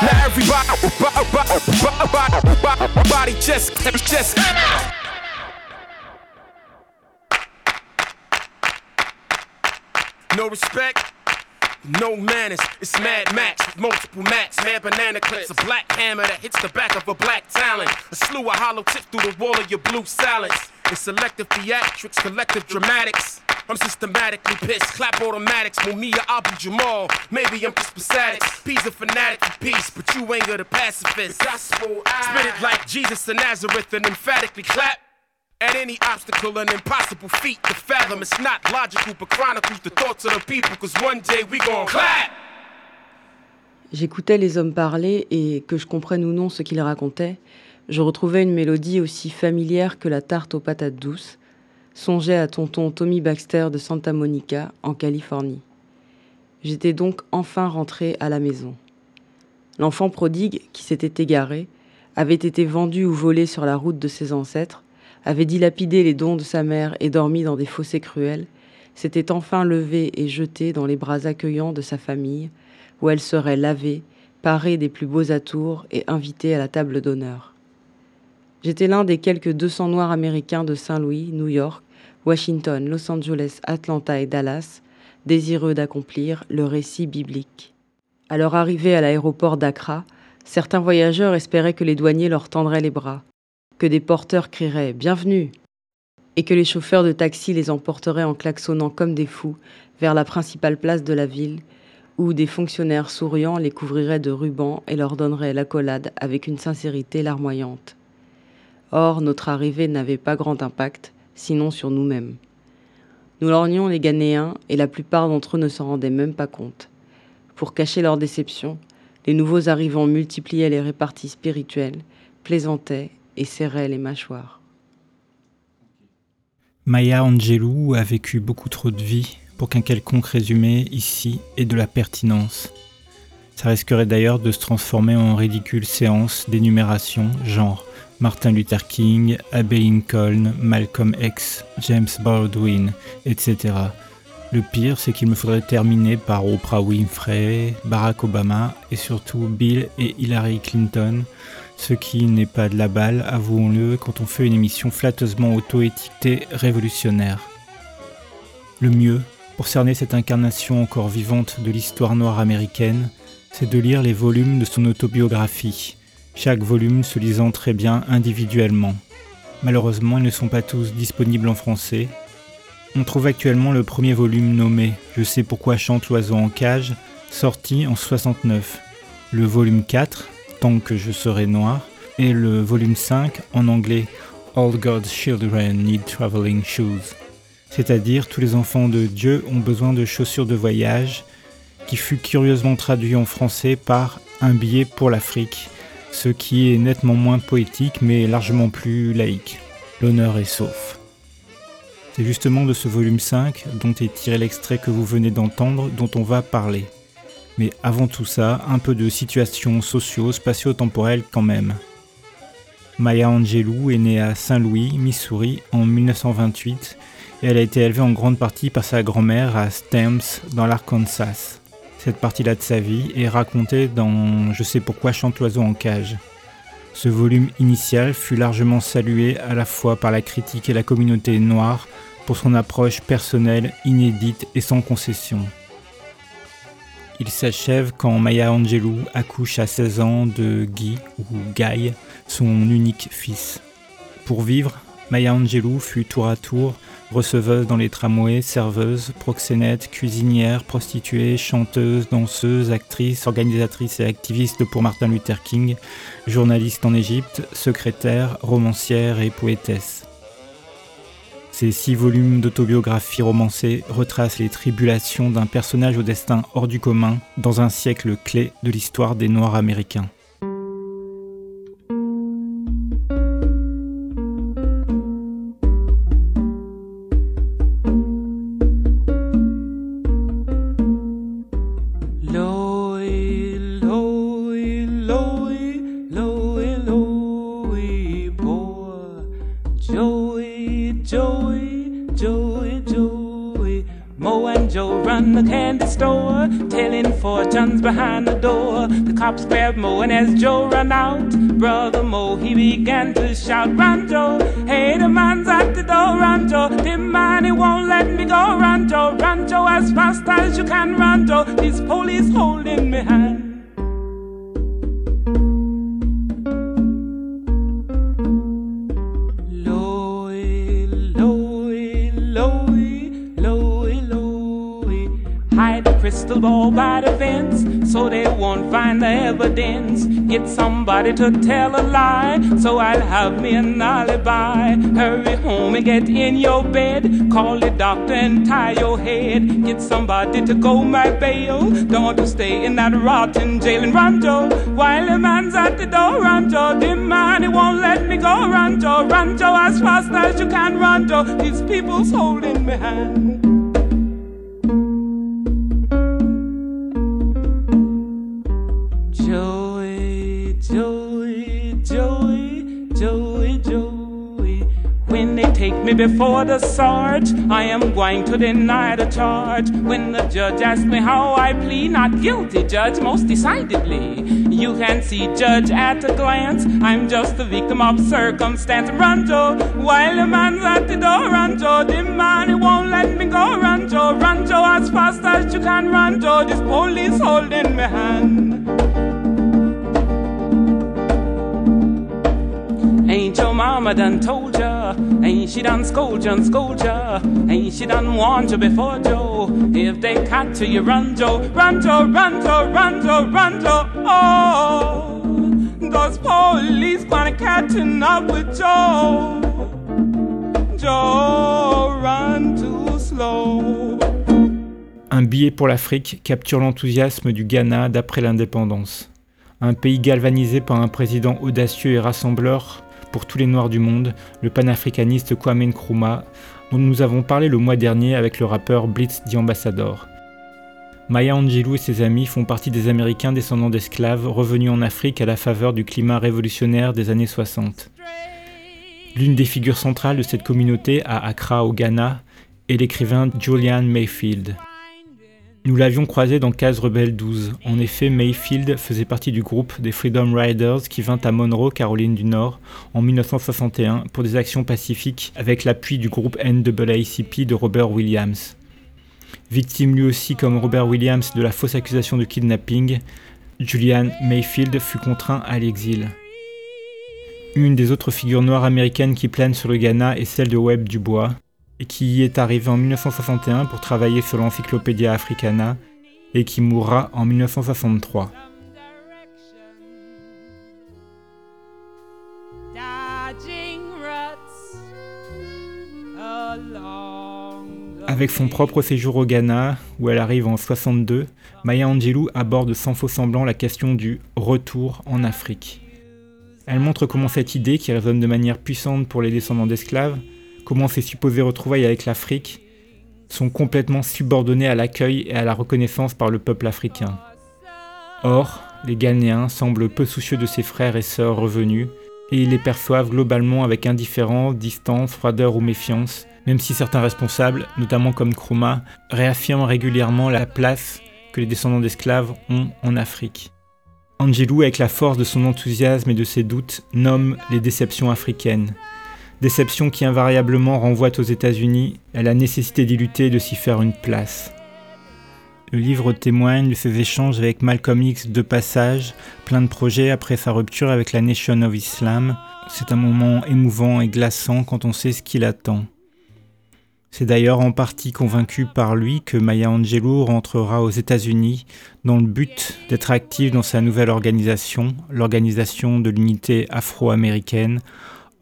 Now everybody, body just, just. No respect, no manners. It's Mad Max with multiple max, mad banana clips, a black hammer that hits the back of a black talent, a slew of hollow tips through the wall of your blue silence. It's selective theatrics, collective dramatics. I'm systematically pissed, clap automatics, Mumia Abu Jamal. Maybe I'm just pathetic. P's a fanatic for peace, but you ain't a pacifist. Gospel, spit it like Jesus of Nazareth and emphatically clap. At any obstacle, an impossible feat to fathom. Not logical, but the thoughts of the people. One day. J'écoutais les hommes parler et que je comprenne ou non ce qu'ils racontaient, je retrouvais une mélodie aussi familière que la tarte aux patates douces, songeais à tonton Tommy Baxter de Santa Monica, en Californie. J'étais donc enfin rentré à la maison. L'enfant prodigue, qui s'était égaré, avait été vendu ou volé sur la route de ses ancêtres, avait dilapidé les dons de sa mère et dormi dans des fossés cruels, s'était enfin levé et jeté dans les bras accueillants de sa famille, où elle serait lavée, parée des plus beaux atours et invitée à la table d'honneur. J'étais l'un des quelques 200 Noirs américains de Saint-Louis, New York, Washington, Los Angeles, Atlanta et Dallas, désireux d'accomplir le récit biblique. À leur arrivée à l'aéroport d'Accra, certains voyageurs espéraient que les douaniers leur tendraient les bras que des porteurs crieraient Bienvenue et que les chauffeurs de taxi les emporteraient en klaxonnant comme des fous vers la principale place de la ville, où des fonctionnaires souriants les couvriraient de rubans et leur donneraient l'accolade avec une sincérité larmoyante. Or, notre arrivée n'avait pas grand impact, sinon sur nous-mêmes. Nous lorgnions les Ghanéens et la plupart d'entre eux ne s'en rendaient même pas compte. Pour cacher leur déception, les nouveaux arrivants multipliaient les réparties spirituelles, plaisantaient serrait les mâchoires. Maya Angelou a vécu beaucoup trop de vie pour qu'un quelconque résumé ici ait de la pertinence. Ça risquerait d'ailleurs de se transformer en ridicule séance d'énumération, genre Martin Luther King, Abe Lincoln, Malcolm X, James Baldwin, etc. Le pire, c'est qu'il me faudrait terminer par Oprah Winfrey, Barack Obama et surtout Bill et Hillary Clinton ce qui n'est pas de la balle, avouons-le, quand on fait une émission flatteusement auto-étiquetée révolutionnaire. Le mieux, pour cerner cette incarnation encore vivante de l'histoire noire américaine, c'est de lire les volumes de son autobiographie, chaque volume se lisant très bien individuellement. Malheureusement, ils ne sont pas tous disponibles en français. On trouve actuellement le premier volume nommé Je sais pourquoi chante l'oiseau en cage, sorti en 69. Le volume 4, Tant que je serai noir, et le volume 5 en anglais All God's Children Need Traveling Shoes, c'est-à-dire tous les enfants de Dieu ont besoin de chaussures de voyage, qui fut curieusement traduit en français par Un billet pour l'Afrique, ce qui est nettement moins poétique mais largement plus laïque. L'honneur est sauf. C'est justement de ce volume 5 dont est tiré l'extrait que vous venez d'entendre dont on va parler. Mais avant tout ça, un peu de situation socio-spatio-temporelle quand même. Maya Angelou est née à Saint-Louis, Missouri, en 1928 et elle a été élevée en grande partie par sa grand-mère à Stamps, dans l'Arkansas. Cette partie-là de sa vie est racontée dans Je sais pourquoi chante l'oiseau en cage. Ce volume initial fut largement salué à la fois par la critique et la communauté noire pour son approche personnelle, inédite et sans concession. Il s'achève quand Maya Angelou accouche à 16 ans de Guy, ou Guy, son unique fils. Pour vivre, Maya Angelou fut tour à tour receveuse dans les tramways, serveuse, proxénète, cuisinière, prostituée, chanteuse, danseuse, actrice, organisatrice et activiste pour Martin Luther King, journaliste en Égypte, secrétaire, romancière et poétesse. Ces six volumes d'autobiographie romancée retracent les tribulations d'un personnage au destin hors du commun dans un siècle clé de l'histoire des Noirs américains. Cops grabbed Mo, and as Joe ran out, brother Mo, he began to shout, Run, Joe, hey, the man's at the door, run, Joe, the man, he won't let me go, run, Joe, run, Joe, as fast as you can, run, Joe, this police holding me hand. Get somebody to tell a lie so I'll have me an alibi. Hurry home and get in your bed. Call the doctor and tie your head. Get somebody to go my bail. Don't want to stay in that rotten jail in Rancho. While the man's at the door, Rancho. The man, he won't let me go, Rancho. Rancho, as fast as you can, Rancho. These people's holding me hand. Before the sarge. I am going to deny the charge. When the judge asks me how I plead, not guilty, judge, most decidedly. You can see, judge, at a glance, I'm just a victim of circumstance. Rancho, while the man's at the door, Rancho, the man, he won't let me go, Rancho, Rancho, as fast as you can, Rancho, this police holding me hand. Ain't your mama done told ya? Ain't she done scold ya and scold? Ain't she done warned you before, Joe? If they catch you, you run, Joe. Run, Joe, run, Joe, run, Joe, run, Joe. Oh, those police gonna catching up with Joe. Joe, run too slow. Un billet pour l'Afrique capture l'enthousiasme du Ghana d'après l'indépendance. Un pays galvanisé par un président audacieux et rassembleur pour tous les Noirs du monde, le panafricaniste Kwame Nkrumah, dont nous avons parlé le mois dernier avec le rappeur Blitz the Ambassador. Maya Angelou et ses amis font partie des Américains descendants d'esclaves revenus en Afrique à la faveur du climat révolutionnaire des années 60. L'une des figures centrales de cette communauté à Accra au Ghana est l'écrivain Julian Mayfield. Nous l'avions croisé dans Case Rebelle 12. En effet, Mayfield faisait partie du groupe des Freedom Riders qui vint à Monroe, Caroline du Nord, en 1961 pour des actions pacifiques avec l'appui du groupe NAACP de Robert Williams. Victime lui aussi comme Robert Williams de la fausse accusation de kidnapping, Julian Mayfield fut contraint à l'exil. Une des autres figures noires américaines qui planent sur le Ghana est celle de Webb Dubois, et qui y est arrivé en 1961 pour travailler sur l'Encyclopédia Africana et qui mourra en 1963. Avec son propre séjour au Ghana, où elle arrive en 62, Maya Angelou aborde sans faux semblant la question du retour en Afrique. Elle montre comment cette idée, qui résonne de manière puissante pour les descendants d'esclaves, comment ces supposées retrouvailles avec l'Afrique sont complètement subordonnées à l'accueil et à la reconnaissance par le peuple africain. Or, les Ghanéens semblent peu soucieux de ses frères et sœurs revenus, et ils les perçoivent globalement avec indifférence, distance, froideur ou méfiance, même si certains responsables, notamment comme Nkrumah, réaffirment régulièrement la place que les descendants d'esclaves ont en Afrique. Angelou, avec la force de son enthousiasme et de ses doutes, nomme les déceptions africaines. Déceptions qui invariablement renvoient aux États-Unis à la nécessité d'y lutter et de s'y faire une place. Le livre témoigne de ses échanges avec Malcolm X de passage, plein de projets après sa rupture avec la Nation of Islam. C'est un moment émouvant et glaçant quand on sait ce qu'il attend. C'est d'ailleurs en partie convaincu par lui que Maya Angelou rentrera aux États-Unis dans le but d'être active dans sa nouvelle organisation, l'Organisation de l'Unité afro-américaine,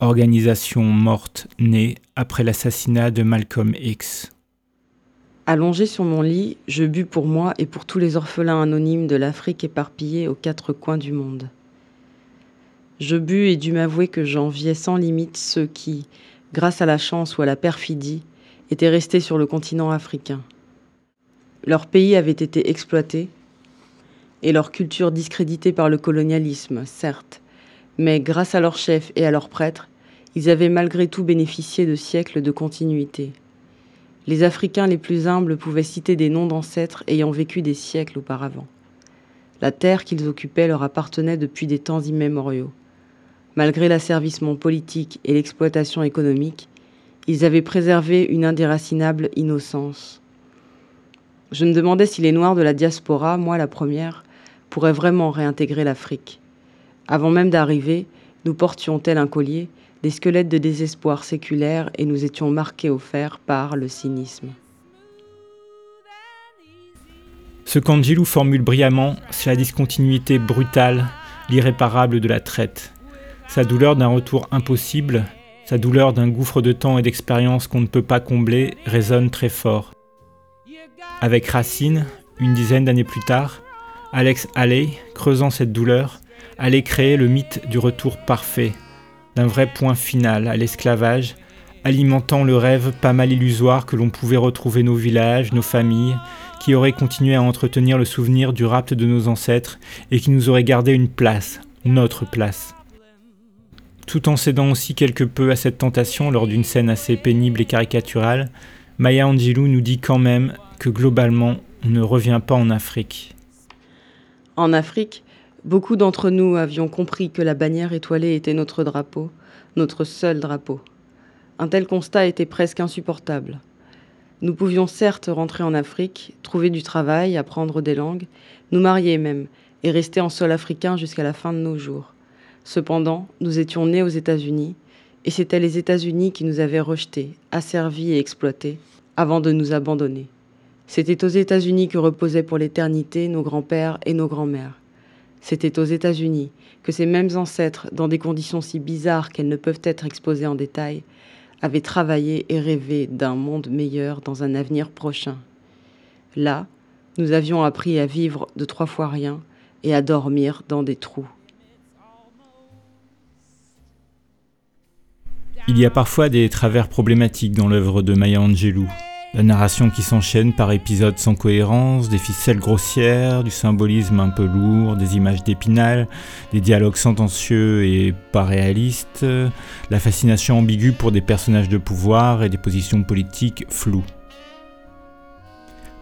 organisation morte née après l'assassinat de Malcolm X. Allongé sur mon lit, je bus pour moi et pour tous les orphelins anonymes de l'Afrique éparpillés aux quatre coins du monde. Je bus et dus m'avouer que j'enviais sans limite ceux qui, grâce à la chance ou à la perfidie, étaient restés sur le continent africain. Leur pays avait été exploité et leur culture discréditée par le colonialisme, certes, mais grâce à leurs chefs et à leurs prêtres, ils avaient malgré tout bénéficié de siècles de continuité. Les Africains les plus humbles pouvaient citer des noms d'ancêtres ayant vécu des siècles auparavant. La terre qu'ils occupaient leur appartenait depuis des temps immémoriaux. Malgré l'asservissement politique et l'exploitation économique, ils avaient préservé une indéracinable innocence. Je me demandais si les Noirs de la diaspora, moi la première, pourraient vraiment réintégrer l'Afrique. Avant même d'arriver, nous portions tel un collier des squelettes de désespoir séculaire et nous étions marqués au fer par le cynisme. Ce qu'Angelou formule brillamment, c'est la discontinuité brutale, l'irréparable de la traite. Sa douleur d'un retour impossible, sa douleur d'un gouffre de temps et d'expérience qu'on ne peut pas combler résonne très fort. Avec Racine, une dizaine d'années plus tard, Alex Haley, creusant cette douleur, allait créer le mythe du retour parfait, d'un vrai point final à l'esclavage, alimentant le rêve pas mal illusoire que l'on pouvait retrouver nos villages, nos familles, qui auraient continué à entretenir le souvenir du rapt de nos ancêtres et qui nous auraient gardé une place, notre place. Tout en cédant aussi quelque peu à cette tentation lors d'une scène assez pénible et caricaturale, Maya Angelou nous dit quand même que globalement, on ne revient pas en Afrique. En Afrique, Beaucoup d'entre nous avions compris que la bannière étoilée était notre drapeau, notre seul drapeau. Un tel constat était presque insupportable. Nous pouvions certes rentrer en Afrique, trouver du travail, apprendre des langues, nous marier même, et rester en sol africain jusqu'à la fin de nos jours. Cependant, nous étions nés aux États-Unis, et c'étaient les États-Unis qui nous avaient rejetés, asservis et exploités, avant de nous abandonner. C'était aux États-Unis que reposaient pour l'éternité nos grands-pères et nos grands-mères. C'était aux États-Unis que ces mêmes ancêtres, dans des conditions si bizarres qu'elles ne peuvent être exposées en détail, avaient travaillé et rêvé d'un monde meilleur dans un avenir prochain. Là, nous avions appris à vivre de trois fois rien et à dormir dans des trous. Il y a parfois des travers problématiques dans l'œuvre de Maya Angelou. La narration qui s'enchaîne par épisodes sans cohérence, des ficelles grossières, du symbolisme un peu lourd, des images d'épinal, des dialogues sentencieux et pas réalistes, la fascination ambiguë pour des personnages de pouvoir et des positions politiques floues.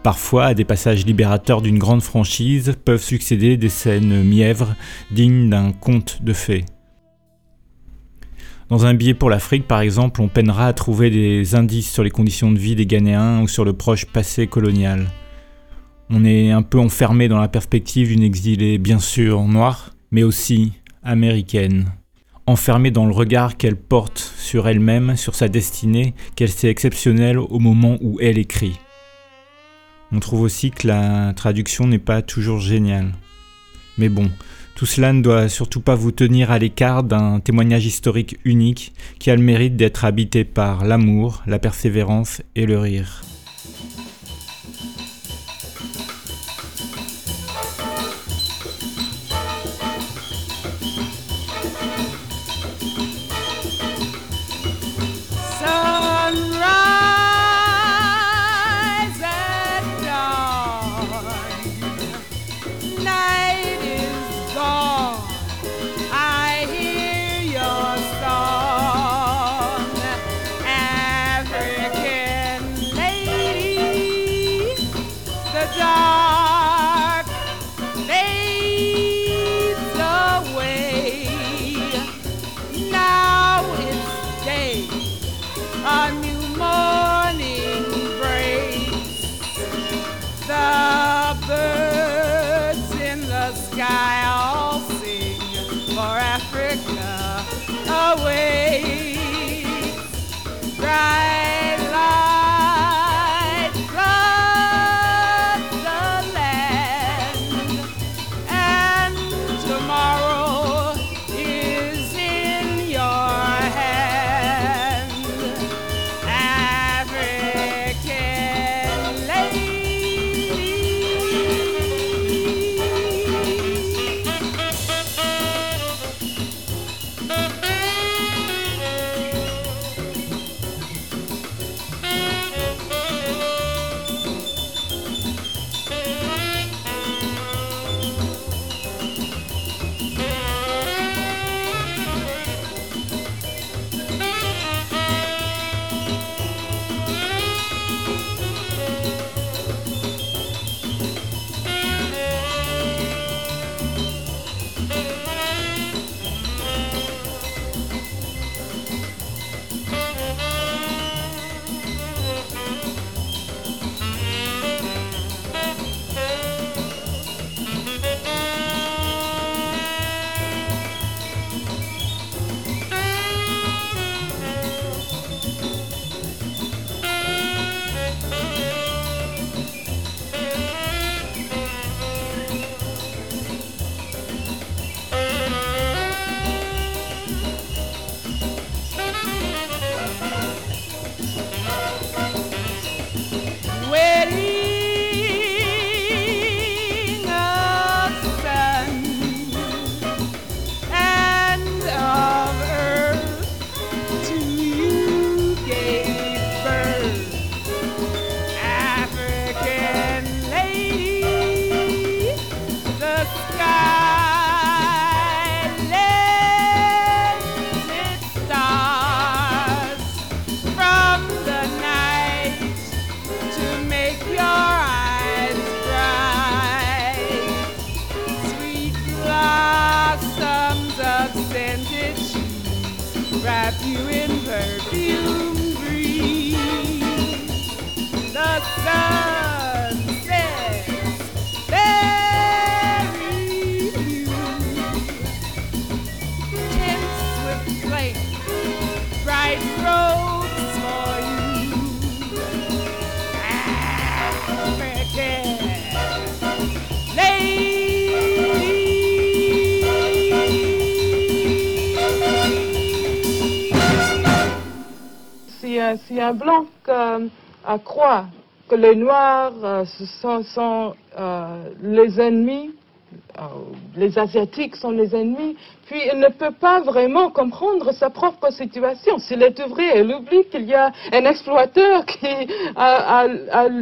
Parfois, à des passages libérateurs d'une grande franchise, peuvent succéder des scènes mièvres dignes d'un conte de fées. Dans un billet pour l'Afrique, par exemple, on peinera à trouver des indices sur les conditions de vie des Ghanéens ou sur le proche passé colonial. On est un peu enfermé dans la perspective d'une exilée bien sûr noire, mais aussi américaine. Enfermée dans le regard qu'elle porte sur elle-même, sur sa destinée, qu'elle sait exceptionnelle au moment où elle écrit. On trouve aussi que la traduction n'est pas toujours géniale. Mais bon, tout cela ne doit surtout pas vous tenir à l'écart d'un témoignage historique unique qui a le mérite d'être habité par l'amour, la persévérance et le rire. si un blanc euh, accroît que les noirs euh, sont, euh, les ennemis, euh, les asiatiques sont les ennemis, puis il ne peut pas vraiment comprendre sa propre situation. S'il est ouvrier, il oublie qu'il y a un exploiteur qui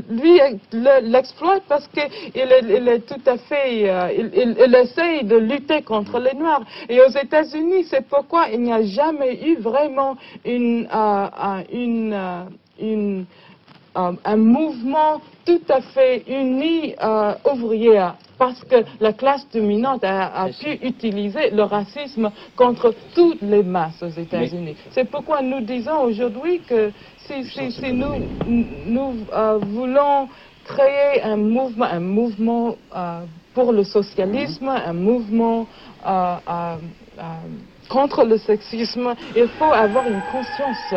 lui le- l'exploite parce qu'il est, tout à fait, il, essaye de lutter contre les Noirs. Et aux États-Unis, c'est pourquoi il n'y a jamais eu vraiment une, un mouvement tout à fait uni euh, ouvrier parce que la classe dominante a, a pu utiliser le racisme contre toutes les masses aux États-Unis. C'est pourquoi nous disons aujourd'hui que si, si, si nous, nous euh, voulons créer un mouvement, un mouvement euh, pour le socialisme, un mouvement euh, contre le sexisme, il faut avoir une conscience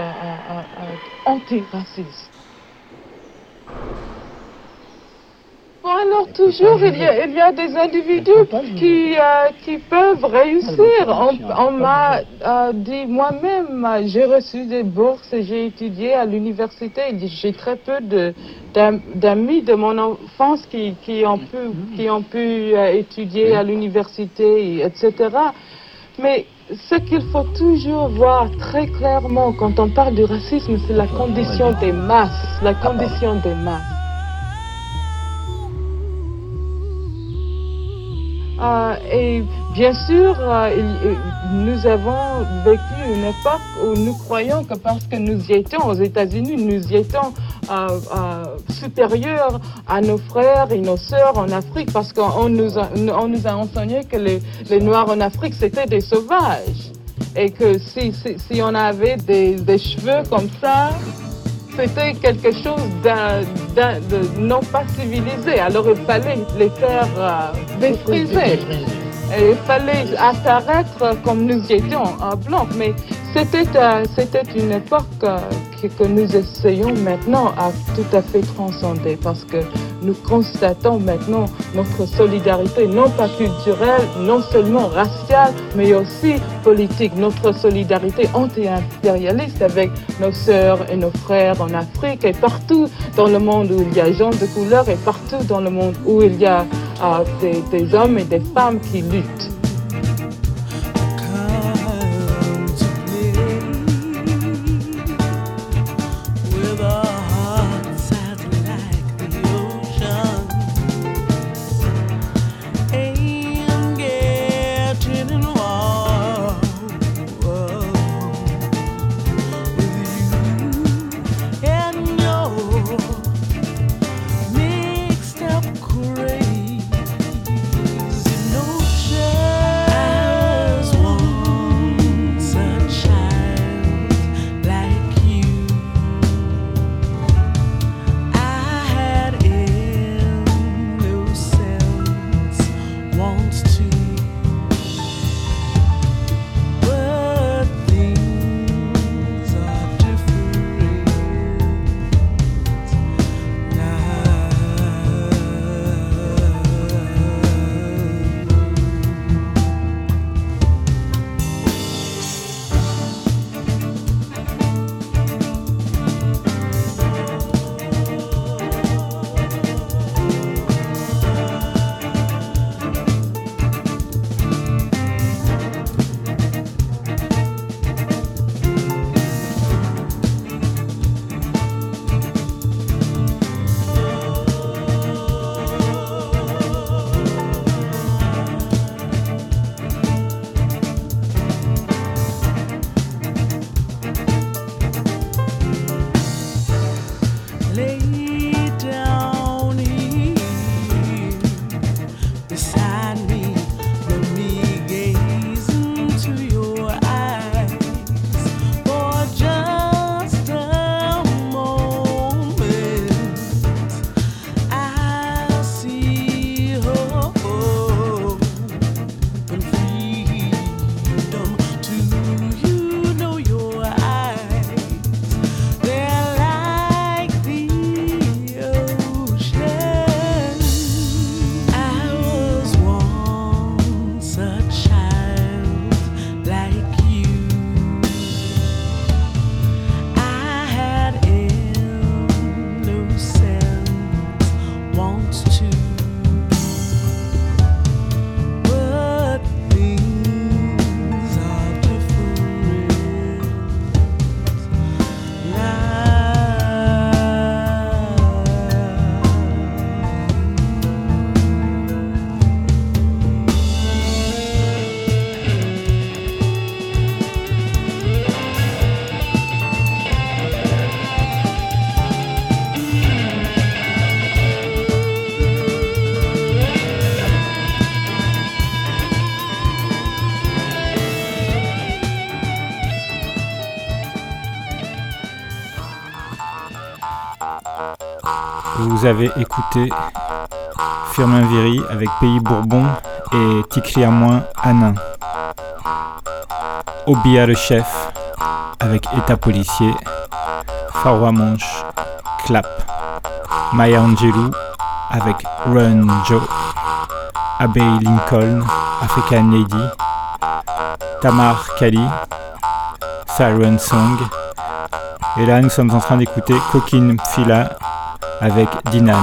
antiraciste. Bon, alors toujours, il y a, il y a des individus qui, euh, qui peuvent réussir. On, on m'a euh, dit moi-même, j'ai reçu des bourses et j'ai étudié à l'université. J'ai très peu de- d'amis de mon enfance qui, qui ont pu, qui ont pu euh, étudier à l'université, etc. Mais ce qu'il faut toujours voir très clairement quand on parle du racisme, c'est la condition des masses, la condition des masses. Euh, et bien sûr, euh, nous avons vécu une époque où nous croyons que parce que nous y étions aux États-Unis, nous y étions euh, euh, supérieurs à nos frères et nos sœurs en Afrique, parce qu'on nous a, on nous enseigné que les, Noirs en Afrique, c'était des sauvages. Et que si, on avait des, cheveux comme ça, c'était quelque chose de non pas civilisé. Alors il fallait les faire euh, défriser. Et il fallait apparaître comme nous étions en blanc. Mais c'était une époque que, nous essayons maintenant à tout à fait transcender parce que nous constatons maintenant notre solidarité, non pas culturelle, non seulement raciale, mais aussi politique, notre solidarité anti-impérialiste avec nos sœurs et nos frères en Afrique et partout dans le monde où il y a gens de couleur et partout dans le monde où il y a euh, des hommes et des femmes qui luttent. Vous avez écouté Firmin Viry avec Pays Bourbon et Tikri à moins Anin. Obia le chef avec État policier. Farwa Manche, Clap. Maya Angelou avec Run Joe. Abbey Lincoln, African Lady. Tamar Kali, Siren Song. Et là, nous sommes en train d'écouter Coquine Fila avec Dinan.